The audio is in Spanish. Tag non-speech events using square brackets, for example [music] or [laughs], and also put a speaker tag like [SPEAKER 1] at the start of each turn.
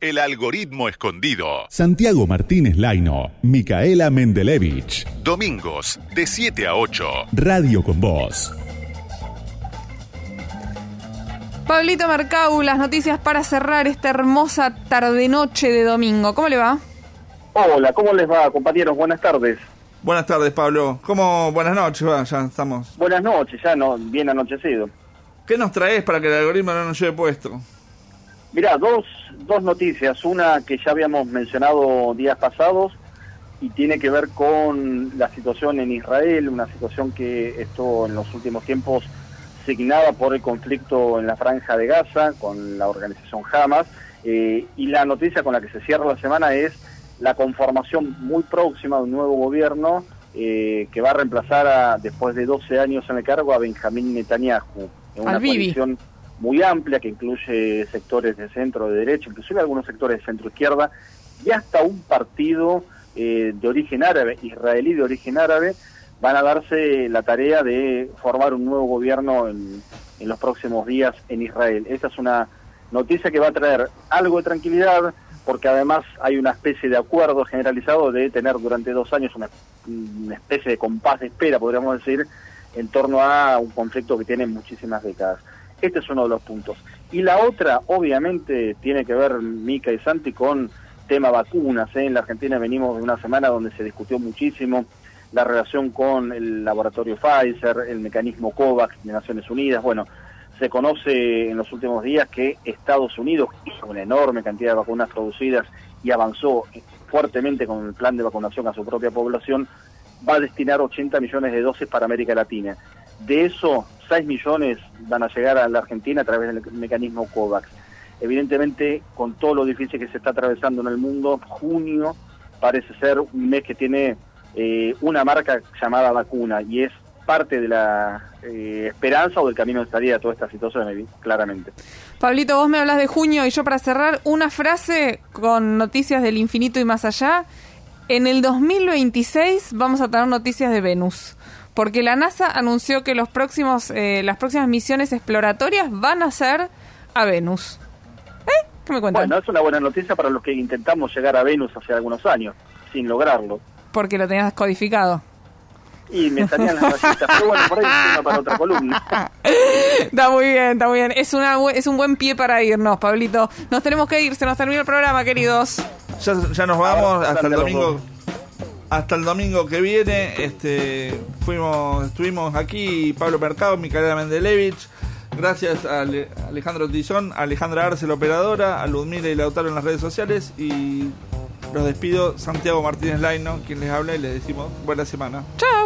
[SPEAKER 1] El algoritmo escondido.
[SPEAKER 2] Santiago Martínez Laino, Micaela Mendelevich.
[SPEAKER 1] Domingos, de 7 a 8.
[SPEAKER 2] Radio con Voz.
[SPEAKER 3] Pablito Mercau, las noticias para cerrar esta hermosa tarde-noche de domingo. ¿Cómo le va?
[SPEAKER 4] Hola, ¿cómo les va, compañeros? Buenas tardes.
[SPEAKER 5] Buenas tardes, Pablo. ¿Cómo? Buenas noches, va, ya estamos.
[SPEAKER 4] Buenas noches, ya no, bien anochecido.
[SPEAKER 5] ¿Qué nos traes para que el algoritmo no nos lleve puesto?
[SPEAKER 4] Mirá, dos, dos noticias. Una que ya habíamos mencionado días pasados y tiene que ver con la situación en Israel, una situación que estuvo en los últimos tiempos signada por el conflicto en la franja de Gaza con la organización Hamas. Eh, y la noticia con la que se cierra la semana es la conformación muy próxima de un nuevo gobierno eh, que va a reemplazar a, después de 12 años en el cargo a Benjamín Netanyahu. En una coalición muy amplia que incluye sectores de centro, de derecha, inclusive algunos sectores de centro izquierda y hasta un partido eh, de origen árabe, israelí de origen árabe, van a darse la tarea de formar un nuevo gobierno en, en los próximos días en Israel. Esta es una noticia que va a traer algo de tranquilidad, porque además hay una especie de acuerdo generalizado de tener durante dos años una, una, especie de compás de espera, podríamos decir, en torno a un conflicto que tiene muchísimas décadas. Este es uno de los puntos. Y la otra, obviamente, tiene que ver, Mica y Santi, con tema vacunas. ¿eh? En la Argentina venimos de una semana donde se discutió muchísimo la relación con el laboratorio Pfizer, el mecanismo COVAX de Naciones Unidas. Bueno, se conoce en los últimos días que Estados Unidos hizo una enorme cantidad de vacunas producidas y avanzó fuertemente con el plan de vacunación a su propia población, va a destinar 80 millones de dosis para América Latina. De eso, 6 millones van a llegar a la Argentina a través del mecanismo COVAX. Evidentemente, con todo lo difícil que se está atravesando en el mundo, junio parece ser un mes que tiene eh, una marca llamada vacuna y es parte de la eh, esperanza o del camino de salida de toda esta situación, claramente.
[SPEAKER 3] Pablito, vos me hablas de junio y yo para cerrar una frase con noticias del infinito y más allá. En el 2026 vamos a tener noticias de Venus, porque la NASA anunció que los próximos, eh, las próximas misiones exploratorias van a ser a Venus. ¿Eh? ¿Qué me cuentan?
[SPEAKER 4] Bueno, es una buena noticia para los que intentamos llegar a Venus hace algunos años, sin lograrlo.
[SPEAKER 3] Porque lo tenías codificado.
[SPEAKER 4] Y me salían las rayitas, pero bueno, por ahí es para otra columna. [laughs]
[SPEAKER 3] está muy bien, está muy bien. Es, una, es un buen pie para irnos, Pablito. Nos tenemos que ir, se nos terminó el programa, queridos.
[SPEAKER 5] Ya, ya nos vamos, hasta el domingo. Hasta el domingo que viene, este, fuimos, estuvimos aquí Pablo Mercado, Micaela Mendelevich, gracias a Alejandro Tizón, Alejandra Arce, la operadora, a Ludmila y Lautaro en las redes sociales y los despido Santiago Martínez Laino, quien les habla y les decimos buena semana.
[SPEAKER 3] Chao.